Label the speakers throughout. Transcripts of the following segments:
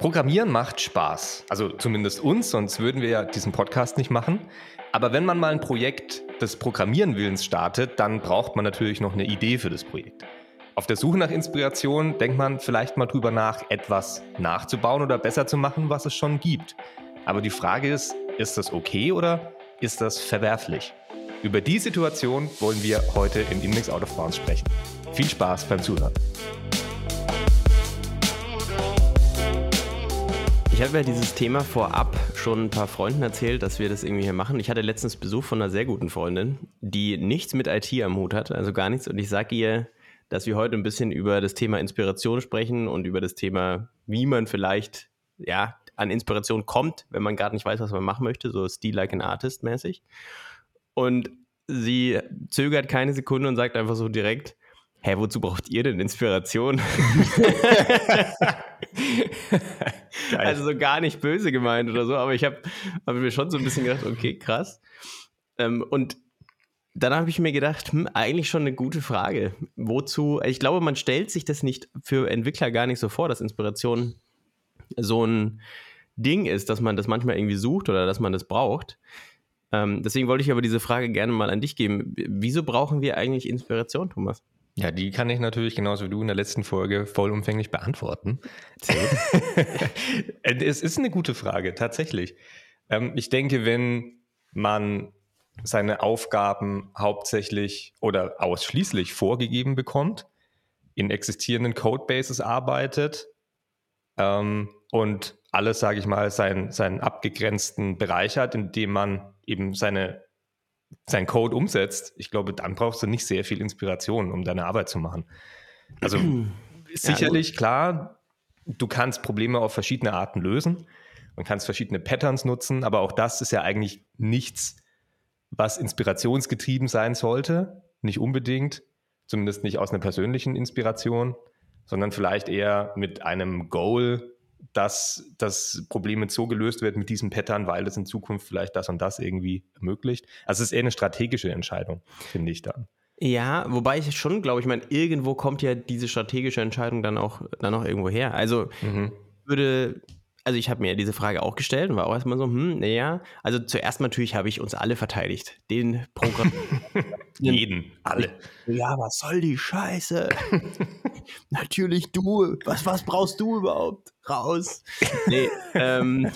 Speaker 1: Programmieren macht Spaß. Also zumindest uns, sonst würden wir ja diesen Podcast nicht machen. Aber wenn man mal ein Projekt des Programmierenwillens startet, dann braucht man natürlich noch eine Idee für das Projekt. Auf der Suche nach Inspiration denkt man vielleicht mal drüber nach, etwas nachzubauen oder besser zu machen, was es schon gibt. Aber die Frage ist, ist das okay oder ist das verwerflich? Über die Situation wollen wir heute in Index Out of Bounds sprechen. Viel Spaß beim Zuhören.
Speaker 2: Ich habe ja dieses Thema vorab schon ein paar Freunden erzählt, dass wir das irgendwie hier machen. Ich hatte letztens Besuch von einer sehr guten Freundin, die nichts mit IT am Hut hat, also gar nichts. Und ich sage ihr, dass wir heute ein bisschen über das Thema Inspiration sprechen und über das Thema, wie man vielleicht ja, an Inspiration kommt, wenn man gerade nicht weiß, was man machen möchte, so Steel like an Artist mäßig. Und sie zögert keine Sekunde und sagt einfach so direkt, hä, wozu braucht ihr denn Inspiration? also so gar nicht böse gemeint oder so, aber ich habe hab mir schon so ein bisschen gedacht, okay, krass. Ähm, und dann habe ich mir gedacht, hm, eigentlich schon eine gute Frage. Wozu? Ich glaube, man stellt sich das nicht für Entwickler gar nicht so vor, dass Inspiration so ein Ding ist, dass man das manchmal irgendwie sucht oder dass man das braucht. Ähm, deswegen wollte ich aber diese Frage gerne mal an dich geben. Wieso brauchen wir eigentlich Inspiration, Thomas?
Speaker 1: Ja, die kann ich natürlich genauso wie du in der letzten Folge vollumfänglich beantworten. es ist eine gute Frage, tatsächlich. Ähm, ich denke, wenn man seine Aufgaben hauptsächlich oder ausschließlich vorgegeben bekommt, in existierenden Codebases arbeitet ähm, und alles, sage ich mal, seinen, seinen abgegrenzten Bereich hat, in dem man eben seine sein Code umsetzt, ich glaube, dann brauchst du nicht sehr viel Inspiration, um deine Arbeit zu machen. Also sicherlich, klar, du kannst Probleme auf verschiedene Arten lösen. Man kann verschiedene Patterns nutzen, aber auch das ist ja eigentlich nichts, was inspirationsgetrieben sein sollte. Nicht unbedingt, zumindest nicht aus einer persönlichen Inspiration, sondern vielleicht eher mit einem Goal, dass das Problem jetzt so gelöst wird mit diesem Pattern, weil es in Zukunft vielleicht das und das irgendwie ermöglicht. Also es ist eher eine strategische Entscheidung, finde ich dann.
Speaker 2: Ja, wobei ich schon glaube, ich meine, irgendwo kommt ja diese strategische Entscheidung dann auch, dann auch irgendwo her. Also mhm. würde also ich habe mir diese Frage auch gestellt und war auch erstmal so, hm, naja, also zuerst natürlich habe ich uns alle verteidigt. Den Programm.
Speaker 1: Jeden, alle.
Speaker 2: Ja, was soll die Scheiße? natürlich du. Was, was brauchst du überhaupt? Raus. Nee, ähm,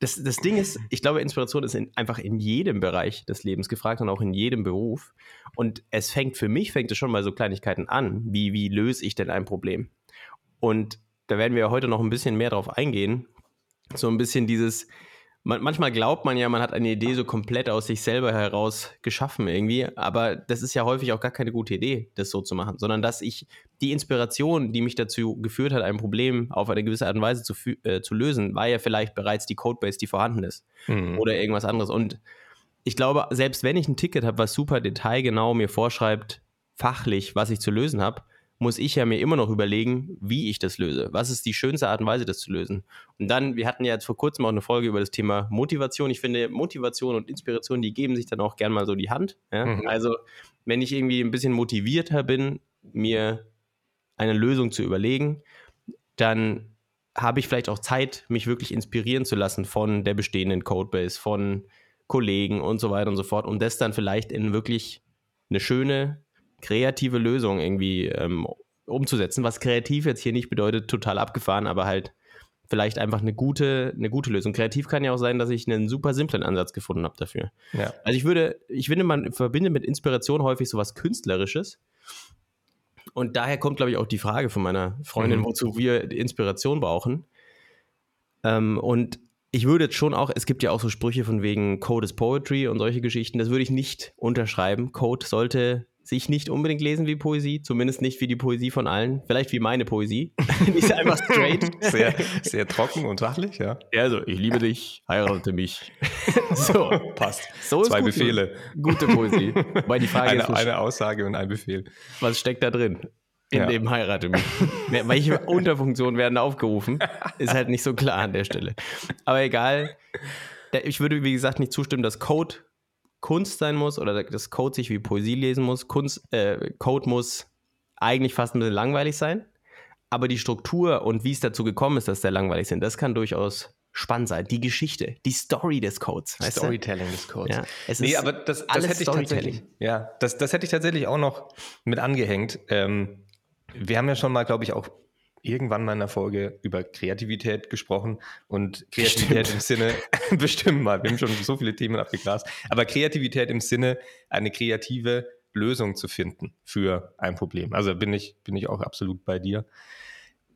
Speaker 2: das, das Ding ist, ich glaube, Inspiration ist in, einfach in jedem Bereich des Lebens gefragt und auch in jedem Beruf. Und es fängt für mich, fängt es schon mal so Kleinigkeiten an, wie, wie löse ich denn ein Problem? Und da werden wir ja heute noch ein bisschen mehr drauf eingehen. So ein bisschen dieses, man, manchmal glaubt man ja, man hat eine Idee so komplett aus sich selber heraus geschaffen irgendwie, aber das ist ja häufig auch gar keine gute Idee, das so zu machen, sondern dass ich die Inspiration, die mich dazu geführt hat, ein Problem auf eine gewisse Art und Weise zu, äh, zu lösen, war ja vielleicht bereits die Codebase, die vorhanden ist mhm. oder irgendwas anderes. Und ich glaube, selbst wenn ich ein Ticket habe, was super detailgenau mir vorschreibt, fachlich, was ich zu lösen habe, muss ich ja mir immer noch überlegen, wie ich das löse. Was ist die schönste Art und Weise, das zu lösen? Und dann, wir hatten ja jetzt vor kurzem auch eine Folge über das Thema Motivation. Ich finde, Motivation und Inspiration, die geben sich dann auch gern mal so die Hand. Ja? Mhm. Also, wenn ich irgendwie ein bisschen motivierter bin, mir eine Lösung zu überlegen, dann habe ich vielleicht auch Zeit, mich wirklich inspirieren zu lassen von der bestehenden Codebase, von Kollegen und so weiter und so fort, um das dann vielleicht in wirklich eine schöne, kreative Lösung irgendwie ähm, umzusetzen, was kreativ jetzt hier nicht bedeutet, total abgefahren, aber halt vielleicht einfach eine gute, eine gute Lösung. Kreativ kann ja auch sein, dass ich einen super simplen Ansatz gefunden habe dafür. Ja. Also ich würde, ich finde, man verbindet mit Inspiration häufig sowas Künstlerisches. Und daher kommt, glaube ich, auch die Frage von meiner Freundin, mhm. wozu wir Inspiration brauchen. Ähm, und ich würde jetzt schon auch, es gibt ja auch so Sprüche von wegen Code is Poetry und solche Geschichten, das würde ich nicht unterschreiben. Code sollte sich nicht unbedingt lesen wie Poesie, zumindest nicht wie die Poesie von allen, vielleicht wie meine Poesie. die ist einfach straight.
Speaker 1: Sehr, sehr trocken und sachlich, ja.
Speaker 2: Also, ich liebe dich, heirate mich.
Speaker 1: so, passt. So Zwei gute, Befehle.
Speaker 2: Gute Poesie.
Speaker 1: Weil die Frage eine, ist, eine Aussage und ein Befehl.
Speaker 2: Was steckt da drin? In ja. dem heirate mich. Welche Unterfunktionen werden aufgerufen? Ist halt nicht so klar an der Stelle. Aber egal. Ich würde, wie gesagt, nicht zustimmen, dass Code Kunst sein muss oder das Code sich wie Poesie lesen muss. Kunst, äh, Code muss eigentlich fast ein bisschen langweilig sein. aber die Struktur und wie es dazu gekommen ist, dass der langweilig sind, das kann durchaus spannend sein. Die Geschichte, die Story des Codes.
Speaker 1: Storytelling du? des Codes.
Speaker 2: Ja,
Speaker 1: es nee, aber das, das hätte ich tatsächlich, ja, das, das hätte ich tatsächlich auch noch mit angehängt. Ähm, wir haben ja schon mal, glaube ich, auch irgendwann mal in einer Folge über Kreativität gesprochen und Kreativität bestimmt. im Sinne, bestimmt mal, wir haben schon so viele Themen abgegrast, aber Kreativität im Sinne, eine kreative Lösung zu finden für ein Problem. Also bin ich, bin ich auch absolut bei dir.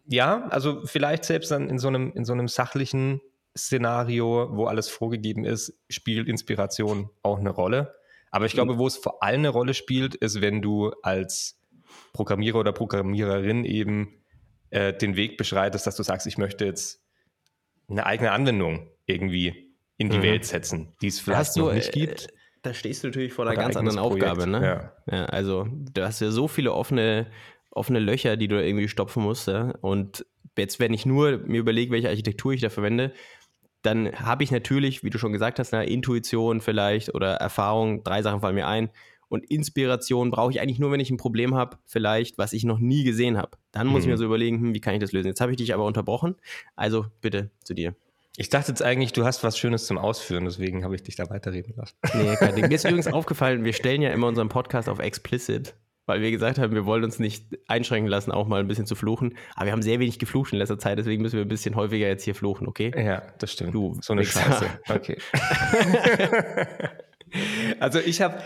Speaker 1: Ja, also vielleicht selbst dann in so einem, in so einem sachlichen Szenario, wo alles vorgegeben ist, spielt Inspiration auch eine Rolle. Aber ich glaube, wo es vor allem eine Rolle spielt, ist, wenn du als Programmierer oder Programmiererin eben äh, den Weg beschreitest, dass du sagst, ich möchte jetzt eine eigene Anwendung irgendwie in die mhm. Welt setzen, die es vielleicht du, noch nicht äh, gibt.
Speaker 2: Da stehst du natürlich vor einer ganz anderen Projekt. Aufgabe. Ne? Ja. ja. also du hast ja so viele offene, offene Löcher, die du irgendwie stopfen musst. Ja? Und jetzt, wenn ich nur mir überlege, welche Architektur ich da verwende, dann habe ich natürlich, wie du schon gesagt hast, eine Intuition vielleicht oder Erfahrung, drei Sachen fallen mir ein. Und Inspiration brauche ich eigentlich nur, wenn ich ein Problem habe, vielleicht, was ich noch nie gesehen habe. Dann muss hm. ich mir mhm. so überlegen, hm, wie kann ich das lösen. Jetzt habe ich dich aber unterbrochen. Also bitte zu dir.
Speaker 1: Ich dachte jetzt eigentlich, du hast was Schönes zum Ausführen, deswegen habe ich dich da weiterreden lassen.
Speaker 2: Nee, kein Ding. Mir ist übrigens aufgefallen, wir stellen ja immer unseren Podcast auf explicit, weil wir gesagt haben, wir wollen uns nicht einschränken lassen, auch mal ein bisschen zu fluchen. Aber wir haben sehr wenig geflucht in letzter Zeit, deswegen müssen wir ein bisschen häufiger jetzt hier fluchen, okay?
Speaker 1: Ja, das stimmt. Du, so eine Scheiße. Okay. also ich habe,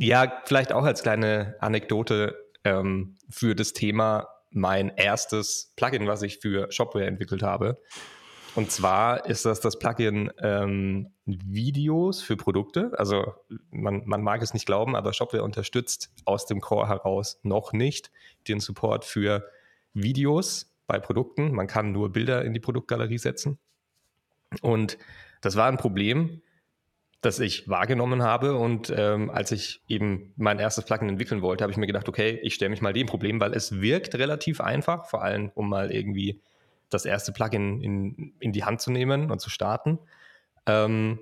Speaker 1: ja, vielleicht auch als kleine Anekdote ähm, für das Thema mein erstes Plugin, was ich für Shopware entwickelt habe. Und zwar ist das das Plugin ähm, Videos für Produkte. Also man, man mag es nicht glauben, aber Shopware unterstützt aus dem Core heraus noch nicht den Support für Videos bei Produkten. Man kann nur Bilder in die Produktgalerie setzen. Und das war ein Problem, das ich wahrgenommen habe. Und ähm, als ich eben mein erstes Plugin entwickeln wollte, habe ich mir gedacht, okay, ich stelle mich mal dem Problem, weil es wirkt relativ einfach, vor allem um mal irgendwie das erste Plugin in, in die Hand zu nehmen und zu starten. Ähm,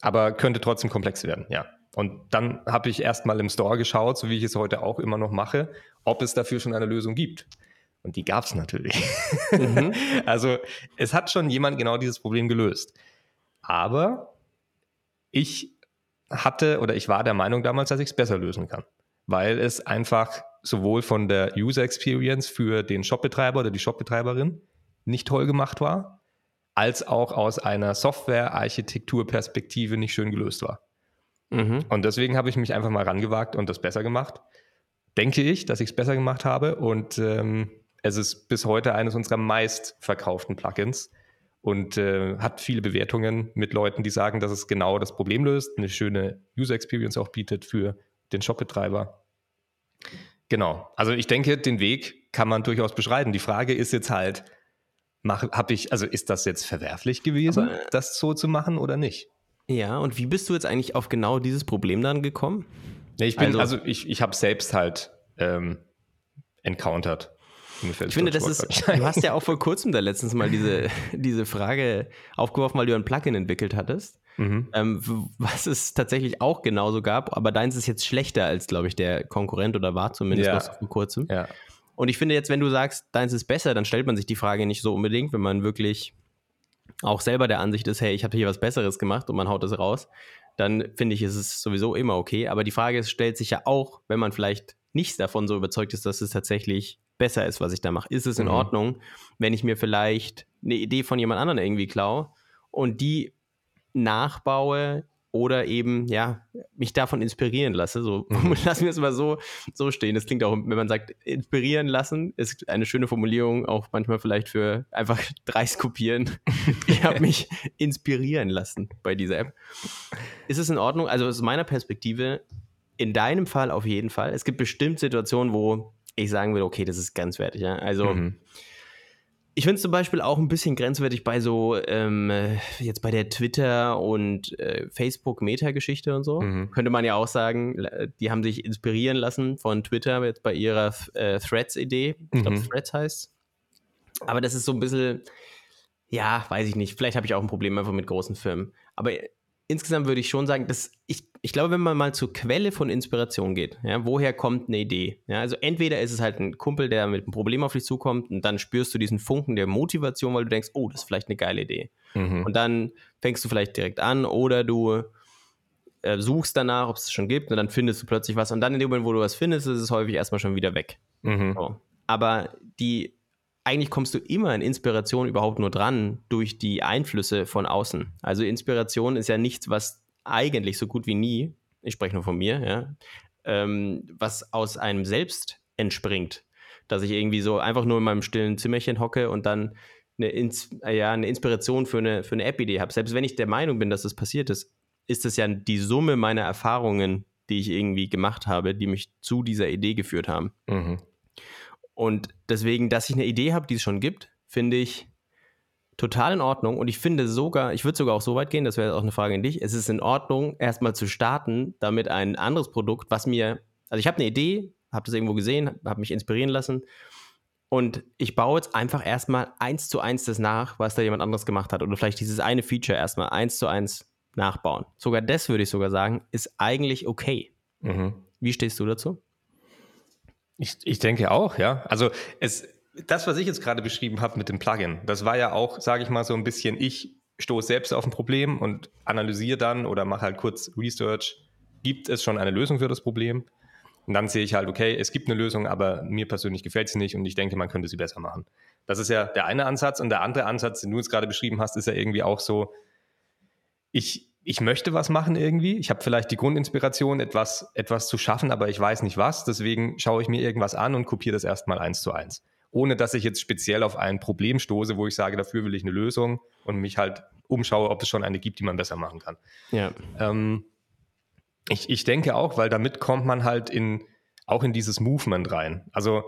Speaker 1: aber könnte trotzdem komplex werden, ja. Und dann habe ich erstmal im Store geschaut, so wie ich es heute auch immer noch mache, ob es dafür schon eine Lösung gibt. Und die gab es natürlich. Mhm. also es hat schon jemand genau dieses Problem gelöst. Aber ich hatte oder ich war der Meinung damals, dass ich es besser lösen kann, weil es einfach sowohl von der User Experience für den Shopbetreiber oder die Shopbetreiberin nicht toll gemacht war, als auch aus einer Software-Architektur-Perspektive nicht schön gelöst war. Mhm. Und deswegen habe ich mich einfach mal rangewagt und das besser gemacht. Denke ich, dass ich es besser gemacht habe und ähm, es ist bis heute eines unserer meistverkauften Plugins und äh, hat viele Bewertungen mit Leuten, die sagen, dass es genau das Problem löst, eine schöne User Experience auch bietet für den Shopbetreiber. Genau. Also ich denke, den Weg kann man durchaus beschreiten. Die Frage ist jetzt halt, habe ich, also ist das jetzt verwerflich gewesen, Aber, das so zu machen oder nicht?
Speaker 2: Ja, und wie bist du jetzt eigentlich auf genau dieses Problem dann gekommen?
Speaker 1: Nee, ich bin, also, also ich, ich habe selbst halt ähm, encountered.
Speaker 2: Ich finde, das ist, du hast ja auch vor kurzem da letztens mal diese, diese Frage aufgeworfen, weil du ein Plugin entwickelt hattest, mhm. ähm, was es tatsächlich auch genauso gab, aber deins ist jetzt schlechter als, glaube ich, der Konkurrent oder war zumindest ja. vor kurzem. Ja. Und ich finde jetzt, wenn du sagst, deins ist besser, dann stellt man sich die Frage nicht so unbedingt, wenn man wirklich auch selber der Ansicht ist, hey, ich habe hier was Besseres gemacht und man haut es raus, dann finde ich, ist es sowieso immer okay. Aber die Frage stellt sich ja auch, wenn man vielleicht nicht davon so überzeugt ist, dass es tatsächlich besser ist, was ich da mache. Ist es in mhm. Ordnung, wenn ich mir vielleicht eine Idee von jemand anderem irgendwie klaue und die nachbaue oder eben, ja, mich davon inspirieren lasse. So, mhm. lassen wir es mal so, so stehen. Das klingt auch, wenn man sagt, inspirieren lassen, ist eine schöne Formulierung, auch manchmal vielleicht für einfach dreist kopieren. ich habe mich inspirieren lassen bei dieser App. Ist es in Ordnung? Also aus meiner Perspektive, in deinem Fall auf jeden Fall. Es gibt bestimmt Situationen, wo ich sagen würde, okay, das ist grenzwertig. Ja? Also mhm. Ich finde es zum Beispiel auch ein bisschen grenzwertig bei so, ähm, jetzt bei der Twitter- und äh, Facebook-Meta-Geschichte und so. Mhm. Könnte man ja auch sagen, die haben sich inspirieren lassen von Twitter jetzt bei ihrer äh, Threads-Idee. Ich glaube, mhm. Threads heißt. Aber das ist so ein bisschen, ja, weiß ich nicht. Vielleicht habe ich auch ein Problem einfach mit großen Firmen. Aber insgesamt würde ich schon sagen, dass ich, ich glaube, wenn man mal zur Quelle von Inspiration geht, ja, woher kommt eine Idee? Ja, also entweder ist es halt ein Kumpel, der mit einem Problem auf dich zukommt und dann spürst du diesen Funken der Motivation, weil du denkst, oh, das ist vielleicht eine geile Idee. Mhm. Und dann fängst du vielleicht direkt an oder du äh, suchst danach, ob es es schon gibt und dann findest du plötzlich was und dann in dem Moment, wo du was findest, ist es häufig erstmal schon wieder weg. Mhm. So. Aber die eigentlich kommst du immer in Inspiration überhaupt nur dran durch die Einflüsse von außen. Also Inspiration ist ja nichts, was eigentlich so gut wie nie, ich spreche nur von mir, ja, ähm, was aus einem selbst entspringt. Dass ich irgendwie so einfach nur in meinem stillen Zimmerchen hocke und dann eine, Ins ja, eine Inspiration für eine, für eine App-Idee habe. Selbst wenn ich der Meinung bin, dass das passiert ist, ist das ja die Summe meiner Erfahrungen, die ich irgendwie gemacht habe, die mich zu dieser Idee geführt haben. Mhm. Und deswegen, dass ich eine Idee habe, die es schon gibt, finde ich total in Ordnung. Und ich finde sogar, ich würde sogar auch so weit gehen, das wäre auch eine Frage an dich, es ist in Ordnung, erstmal zu starten, damit ein anderes Produkt, was mir, also ich habe eine Idee, habe das irgendwo gesehen, habe mich inspirieren lassen und ich baue jetzt einfach erstmal eins zu eins das nach, was da jemand anderes gemacht hat. Oder vielleicht dieses eine Feature erstmal eins zu eins nachbauen. Sogar das würde ich sogar sagen, ist eigentlich okay. Mhm. Wie stehst du dazu?
Speaker 1: Ich, ich denke auch, ja. Also es, das, was ich jetzt gerade beschrieben habe mit dem Plugin, das war ja auch, sage ich mal, so ein bisschen, ich stoße selbst auf ein Problem und analysiere dann oder mache halt kurz Research, gibt es schon eine Lösung für das Problem? Und dann sehe ich halt, okay, es gibt eine Lösung, aber mir persönlich gefällt sie nicht und ich denke, man könnte sie besser machen. Das ist ja der eine Ansatz und der andere Ansatz, den du jetzt gerade beschrieben hast, ist ja irgendwie auch so, ich, ich möchte was machen irgendwie. Ich habe vielleicht die Grundinspiration, etwas, etwas zu schaffen, aber ich weiß nicht was. Deswegen schaue ich mir irgendwas an und kopiere das erstmal eins zu eins. Ohne dass ich jetzt speziell auf ein Problem stoße, wo ich sage, dafür will ich eine Lösung und mich halt umschaue, ob es schon eine gibt, die man besser machen kann. Ja. Ähm, ich, ich denke auch, weil damit kommt man halt in, auch in dieses Movement rein. Also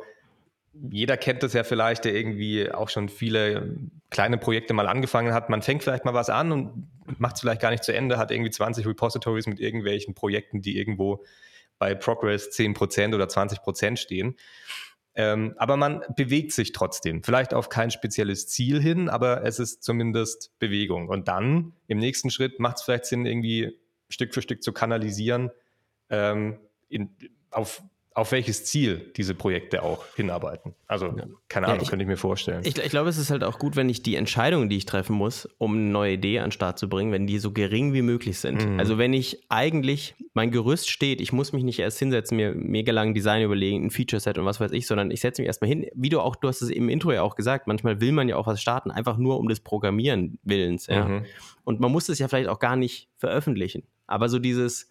Speaker 1: jeder kennt das ja vielleicht, der irgendwie auch schon viele kleine Projekte mal angefangen hat. Man fängt vielleicht mal was an und macht es vielleicht gar nicht zu Ende, hat irgendwie 20 Repositories mit irgendwelchen Projekten, die irgendwo bei Progress 10% oder 20% stehen. Ähm, aber man bewegt sich trotzdem. Vielleicht auf kein spezielles Ziel hin, aber es ist zumindest Bewegung. Und dann im nächsten Schritt macht es vielleicht Sinn, irgendwie Stück für Stück zu kanalisieren ähm, in, auf auf welches Ziel diese Projekte auch hinarbeiten. Also, ja. keine Ahnung, ja, ich, könnte ich mir vorstellen.
Speaker 2: Ich, ich, glaube, es ist halt auch gut, wenn ich die Entscheidungen, die ich treffen muss, um eine neue Idee an den Start zu bringen, wenn die so gering wie möglich sind. Mhm. Also, wenn ich eigentlich, mein Gerüst steht, ich muss mich nicht erst hinsetzen, mir mega lang Design überlegen, ein Feature-Set und was weiß ich, sondern ich setze mich erstmal hin. Wie du auch, du hast es im Intro ja auch gesagt, manchmal will man ja auch was starten, einfach nur um des Programmieren willens. Ja? Mhm. Und man muss es ja vielleicht auch gar nicht veröffentlichen. Aber so dieses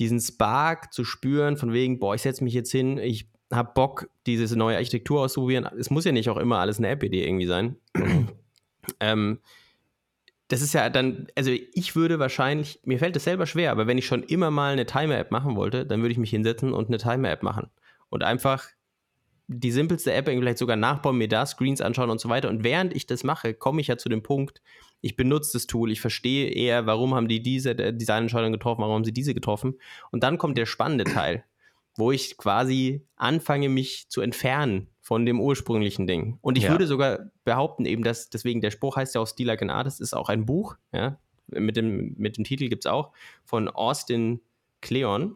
Speaker 2: diesen Spark zu spüren, von wegen, boah, ich setze mich jetzt hin, ich habe Bock, diese neue Architektur auszuprobieren. Es muss ja nicht auch immer alles eine App-Idee irgendwie sein. ähm, das ist ja dann, also ich würde wahrscheinlich, mir fällt das selber schwer, aber wenn ich schon immer mal eine Timer-App machen wollte, dann würde ich mich hinsetzen und eine Timer-App machen. Und einfach die simpelste App vielleicht sogar nachbauen, mir da Screens anschauen und so weiter. Und während ich das mache, komme ich ja zu dem Punkt, ich benutze das Tool, ich verstehe eher, warum haben die diese Designentscheidung getroffen, warum haben sie diese getroffen. Und dann kommt der spannende Teil, wo ich quasi anfange, mich zu entfernen von dem ursprünglichen Ding. Und ich ja. würde sogar behaupten, eben, dass, deswegen der Spruch heißt ja auch Steel Like an Artist, ist auch ein Buch, ja, mit dem, mit dem Titel gibt es auch, von Austin Kleon.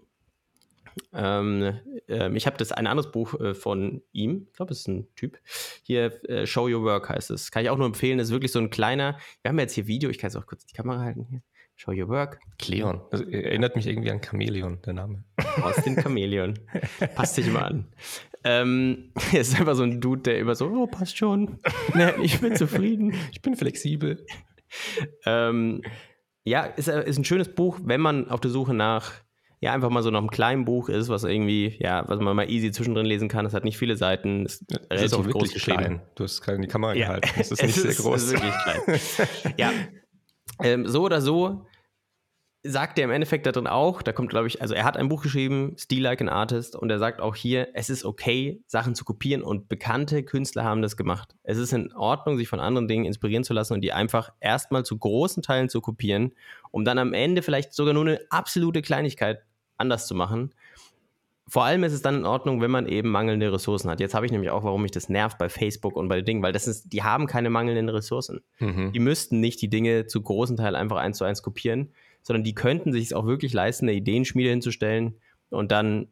Speaker 2: Ähm, äh, ich habe das ein anderes Buch äh, von ihm, ich glaube, es ist ein Typ. Hier, äh, Show Your Work heißt es. Kann ich auch nur empfehlen. Das ist wirklich so ein kleiner. Wir haben jetzt hier Video, ich kann jetzt auch kurz die Kamera halten hier. Show Your Work.
Speaker 1: Cleon. Das erinnert mich irgendwie an Chameleon, der Name.
Speaker 2: Aus den Chameleon. passt dich mal an. Ähm, er ist einfach so ein Dude, der immer so, oh, passt schon. ich bin zufrieden. Ich bin flexibel. ähm, ja, ist, äh, ist ein schönes Buch, wenn man auf der Suche nach ja einfach mal so noch ein kleines Buch ist, was irgendwie, ja, was man mal easy zwischendrin lesen kann. Es hat nicht viele Seiten, ist
Speaker 1: relativ ist auch groß geschrieben. Klein. Du hast gerade in die Kamera ja. gehalten. Es ist nicht es sehr ist, groß. Es ist wirklich
Speaker 2: klein. ja, ähm, so oder so sagt er im Endeffekt da drin auch, da kommt, glaube ich, also er hat ein Buch geschrieben, Steel Like an Artist, und er sagt auch hier, es ist okay, Sachen zu kopieren und bekannte Künstler haben das gemacht. Es ist in Ordnung, sich von anderen Dingen inspirieren zu lassen und die einfach erstmal zu großen Teilen zu kopieren, um dann am Ende vielleicht sogar nur eine absolute Kleinigkeit anders zu machen. Vor allem ist es dann in Ordnung, wenn man eben mangelnde Ressourcen hat. Jetzt habe ich nämlich auch, warum mich das nervt bei Facebook und bei den Dingen, weil das ist, die haben keine mangelnden Ressourcen. Mhm. Die müssten nicht die Dinge zu großen Teil einfach eins zu eins kopieren, sondern die könnten sich es auch wirklich leisten, eine Ideenschmiede hinzustellen und dann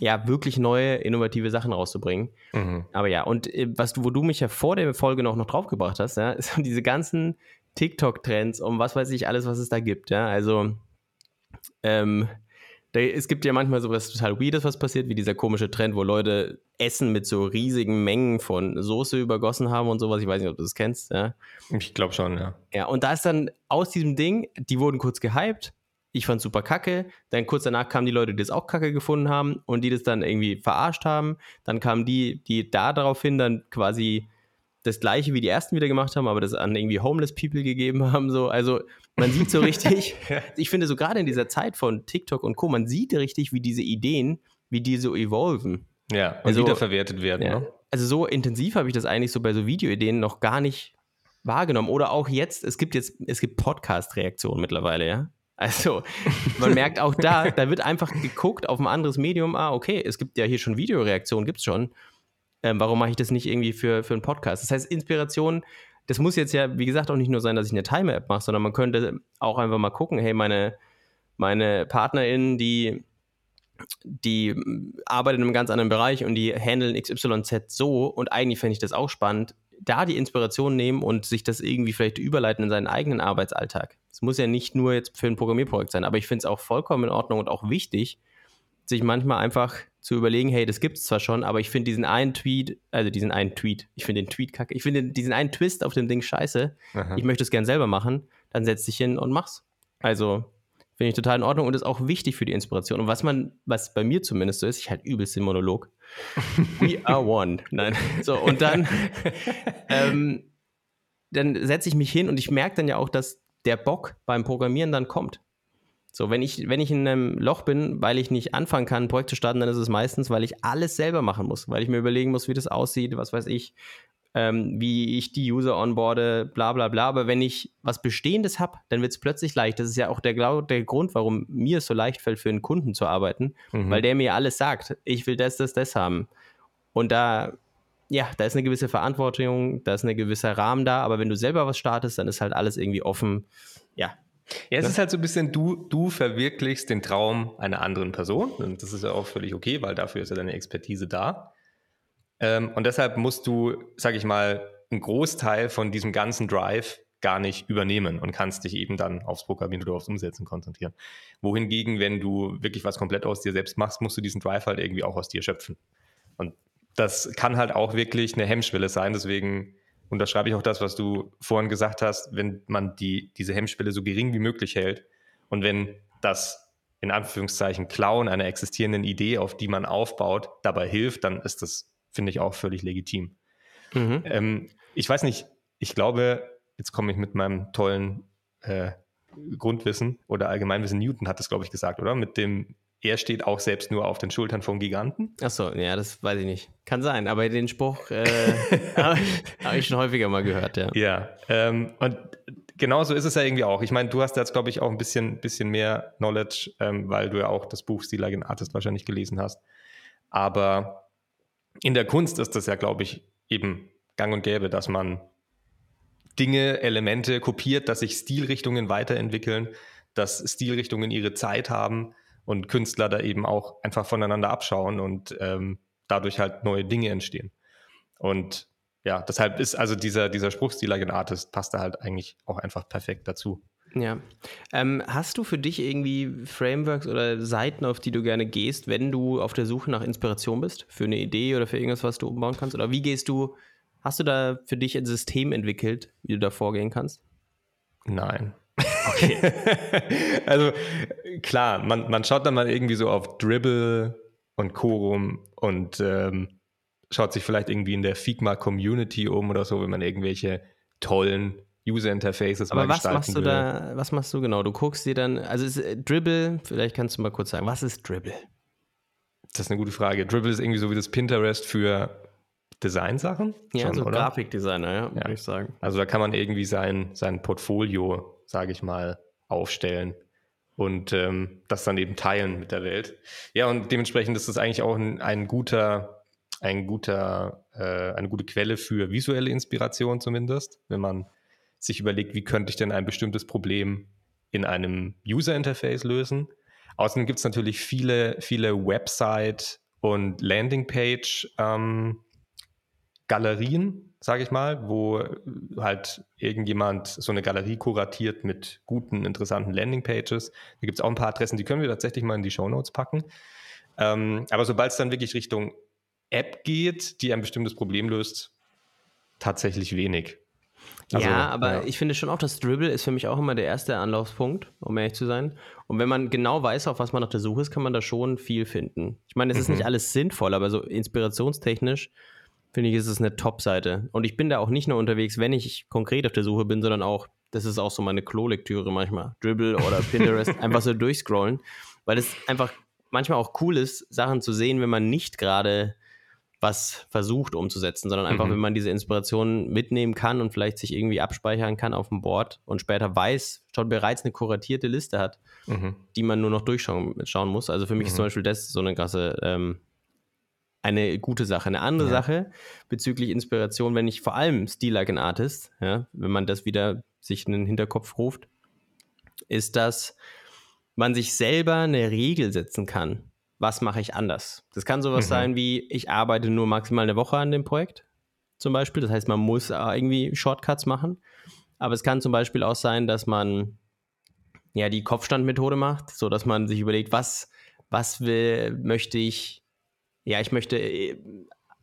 Speaker 2: ja wirklich neue, innovative Sachen rauszubringen. Mhm. Aber ja, und äh, was du, wo du mich ja vor der Folge noch, noch draufgebracht hast, ja, ist diese ganzen TikTok-Trends um was weiß ich alles, was es da gibt. Ja, also ähm, es gibt ja manchmal sowas total Weirdes, was passiert, wie dieser komische Trend, wo Leute Essen mit so riesigen Mengen von Soße übergossen haben und sowas. Ich weiß nicht, ob du das kennst. Ja?
Speaker 1: Ich glaube schon, ja.
Speaker 2: Ja, und da ist dann aus diesem Ding, die wurden kurz gehypt. Ich fand super kacke. Dann kurz danach kamen die Leute, die das auch kacke gefunden haben und die das dann irgendwie verarscht haben. Dann kamen die, die da daraufhin dann quasi das gleiche wie die ersten wieder gemacht haben, aber das an irgendwie Homeless People gegeben haben. So. Also man sieht so richtig, ich finde so gerade in dieser Zeit von TikTok und Co., man sieht richtig, wie diese Ideen, wie die so evolven.
Speaker 1: Ja, und also, wiederverwertet werden. Ja. Ne?
Speaker 2: Also so intensiv habe ich das eigentlich so bei so Videoideen noch gar nicht wahrgenommen. Oder auch jetzt, es gibt jetzt, es gibt Podcast-Reaktionen mittlerweile, ja. Also man merkt auch da, da wird einfach geguckt auf ein anderes Medium, ah, okay, es gibt ja hier schon Videoreaktionen, gibt es schon. Ähm, warum mache ich das nicht irgendwie für, für einen Podcast? Das heißt, Inspiration, das muss jetzt ja, wie gesagt, auch nicht nur sein, dass ich eine Timer-App mache, sondern man könnte auch einfach mal gucken, hey, meine, meine PartnerInnen, die, die arbeiten in einem ganz anderen Bereich und die handeln XYZ so und eigentlich fände ich das auch spannend, da die Inspiration nehmen und sich das irgendwie vielleicht überleiten in seinen eigenen Arbeitsalltag. Es muss ja nicht nur jetzt für ein Programmierprojekt sein, aber ich finde es auch vollkommen in Ordnung und auch wichtig, sich manchmal einfach zu überlegen, hey, das gibt es zwar schon, aber ich finde diesen einen Tweet, also diesen einen Tweet, ich finde den Tweet kacke, ich finde diesen einen Twist auf dem Ding scheiße, Aha. ich möchte es gern selber machen, dann setz dich hin und mach's. Also finde ich total in Ordnung und ist auch wichtig für die Inspiration. Und was man, was bei mir zumindest so ist, ich halt übelst den Monolog. We are one. Nein. So, und dann, ähm, dann setze ich mich hin und ich merke dann ja auch, dass der Bock beim Programmieren dann kommt. So, wenn ich, wenn ich in einem Loch bin, weil ich nicht anfangen kann, ein Projekt zu starten, dann ist es meistens, weil ich alles selber machen muss, weil ich mir überlegen muss, wie das aussieht, was weiß ich, ähm, wie ich die User onboarde, bla bla bla. Aber wenn ich was Bestehendes habe, dann wird es plötzlich leicht. Das ist ja auch der, der Grund, warum mir es so leicht fällt, für einen Kunden zu arbeiten, mhm. weil der mir alles sagt. Ich will das, das, das haben. Und da, ja, da ist eine gewisse Verantwortung, da ist ein gewisser Rahmen da, aber wenn du selber was startest, dann ist halt alles irgendwie offen. Ja,
Speaker 1: ja, es ja. ist halt so ein bisschen, du, du verwirklichst den Traum einer anderen Person. Und das ist ja auch völlig okay, weil dafür ist ja deine Expertise da. Ähm, und deshalb musst du, sag ich mal, einen Großteil von diesem ganzen Drive gar nicht übernehmen und kannst dich eben dann aufs Programmieren oder aufs Umsetzen konzentrieren. Wohingegen, wenn du wirklich was komplett aus dir selbst machst, musst du diesen Drive halt irgendwie auch aus dir schöpfen. Und das kann halt auch wirklich eine Hemmschwelle sein. Deswegen unterschreibe ich auch das, was du vorhin gesagt hast, wenn man die, diese Hemmschwelle so gering wie möglich hält und wenn das in Anführungszeichen Klauen einer existierenden Idee, auf die man aufbaut, dabei hilft, dann ist das, finde ich, auch völlig legitim. Mhm. Ähm, ich weiß nicht, ich glaube, jetzt komme ich mit meinem tollen äh, Grundwissen oder Allgemeinwissen, Newton hat das, glaube ich, gesagt, oder? Mit dem er steht auch selbst nur auf den Schultern vom Giganten.
Speaker 2: Achso, ja, das weiß ich nicht. Kann sein, aber den Spruch äh, habe hab ich schon häufiger mal gehört, ja.
Speaker 1: Ja, ähm, und genauso ist es ja irgendwie auch. Ich meine, du hast jetzt, glaube ich, auch ein bisschen, bisschen mehr Knowledge, ähm, weil du ja auch das Buch Like an Artist wahrscheinlich gelesen hast. Aber in der Kunst ist das ja, glaube ich, eben gang und gäbe, dass man Dinge, Elemente kopiert, dass sich Stilrichtungen weiterentwickeln, dass Stilrichtungen ihre Zeit haben und Künstler da eben auch einfach voneinander abschauen und ähm, dadurch halt neue Dinge entstehen. Und ja, deshalb ist also dieser, dieser Spruchstil like an Artist passt da halt eigentlich auch einfach perfekt dazu.
Speaker 2: Ja. Ähm, hast du für dich irgendwie Frameworks oder Seiten, auf die du gerne gehst, wenn du auf der Suche nach Inspiration bist? Für eine Idee oder für irgendwas, was du umbauen kannst? Oder wie gehst du, hast du da für dich ein System entwickelt, wie du da vorgehen kannst?
Speaker 1: Nein. Okay. also klar, man, man schaut dann mal irgendwie so auf Dribble und Quorum und ähm, schaut sich vielleicht irgendwie in der Figma-Community um oder so, wenn man irgendwelche tollen User-Interfaces
Speaker 2: Aber was machst du will. da, was machst du genau? Du guckst dir dann, also ist äh, Dribble, vielleicht kannst du mal kurz sagen, was ist Dribble?
Speaker 1: Das ist eine gute Frage. Dribble ist irgendwie so wie das Pinterest für Designsachen.
Speaker 2: Ja, schon, so? Grafikdesigner, ja, ja, würde ich sagen.
Speaker 1: Also da kann man irgendwie sein, sein Portfolio sage ich mal, aufstellen und ähm, das dann eben teilen mit der Welt. Ja, und dementsprechend ist das eigentlich auch ein, ein guter, ein guter, äh, eine gute Quelle für visuelle Inspiration zumindest, wenn man sich überlegt, wie könnte ich denn ein bestimmtes Problem in einem User-Interface lösen. Außerdem gibt es natürlich viele, viele Website- und Landingpage-Galerien, ähm, sage ich mal, wo halt irgendjemand so eine Galerie kuratiert mit guten, interessanten Landingpages. Da gibt es auch ein paar Adressen, die können wir tatsächlich mal in die Show Notes packen. Ähm, aber sobald es dann wirklich Richtung App geht, die ein bestimmtes Problem löst, tatsächlich wenig.
Speaker 2: Also, ja, aber ja. ich finde schon auch, das Dribble ist für mich auch immer der erste Anlaufspunkt, um ehrlich zu sein. Und wenn man genau weiß, auf was man auf der Suche ist, kann man da schon viel finden. Ich meine, es mhm. ist nicht alles sinnvoll, aber so inspirationstechnisch finde ich, ist es eine Top-Seite. Und ich bin da auch nicht nur unterwegs, wenn ich konkret auf der Suche bin, sondern auch, das ist auch so meine Klo-Lektüre manchmal. Dribble oder Pinterest, einfach so durchscrollen, weil es einfach manchmal auch cool ist, Sachen zu sehen, wenn man nicht gerade was versucht umzusetzen, sondern einfach, mhm. wenn man diese Inspiration mitnehmen kann und vielleicht sich irgendwie abspeichern kann auf dem Board und später weiß, schon bereits eine kuratierte Liste hat, mhm. die man nur noch durchschauen schauen muss. Also für mich mhm. ist zum Beispiel das so eine krasse, ähm, eine gute Sache. Eine andere ja. Sache bezüglich Inspiration, wenn ich vor allem Stil Like an Artist, ja, wenn man das wieder sich in den Hinterkopf ruft, ist, dass man sich selber eine Regel setzen kann was mache ich anders? Das kann sowas mhm. sein wie, ich arbeite nur maximal eine Woche an dem Projekt, zum Beispiel. Das heißt, man muss irgendwie Shortcuts machen. Aber es kann zum Beispiel auch sein, dass man ja die Kopfstandmethode macht, so dass man sich überlegt, was, was will, möchte ich, ja, ich möchte äh,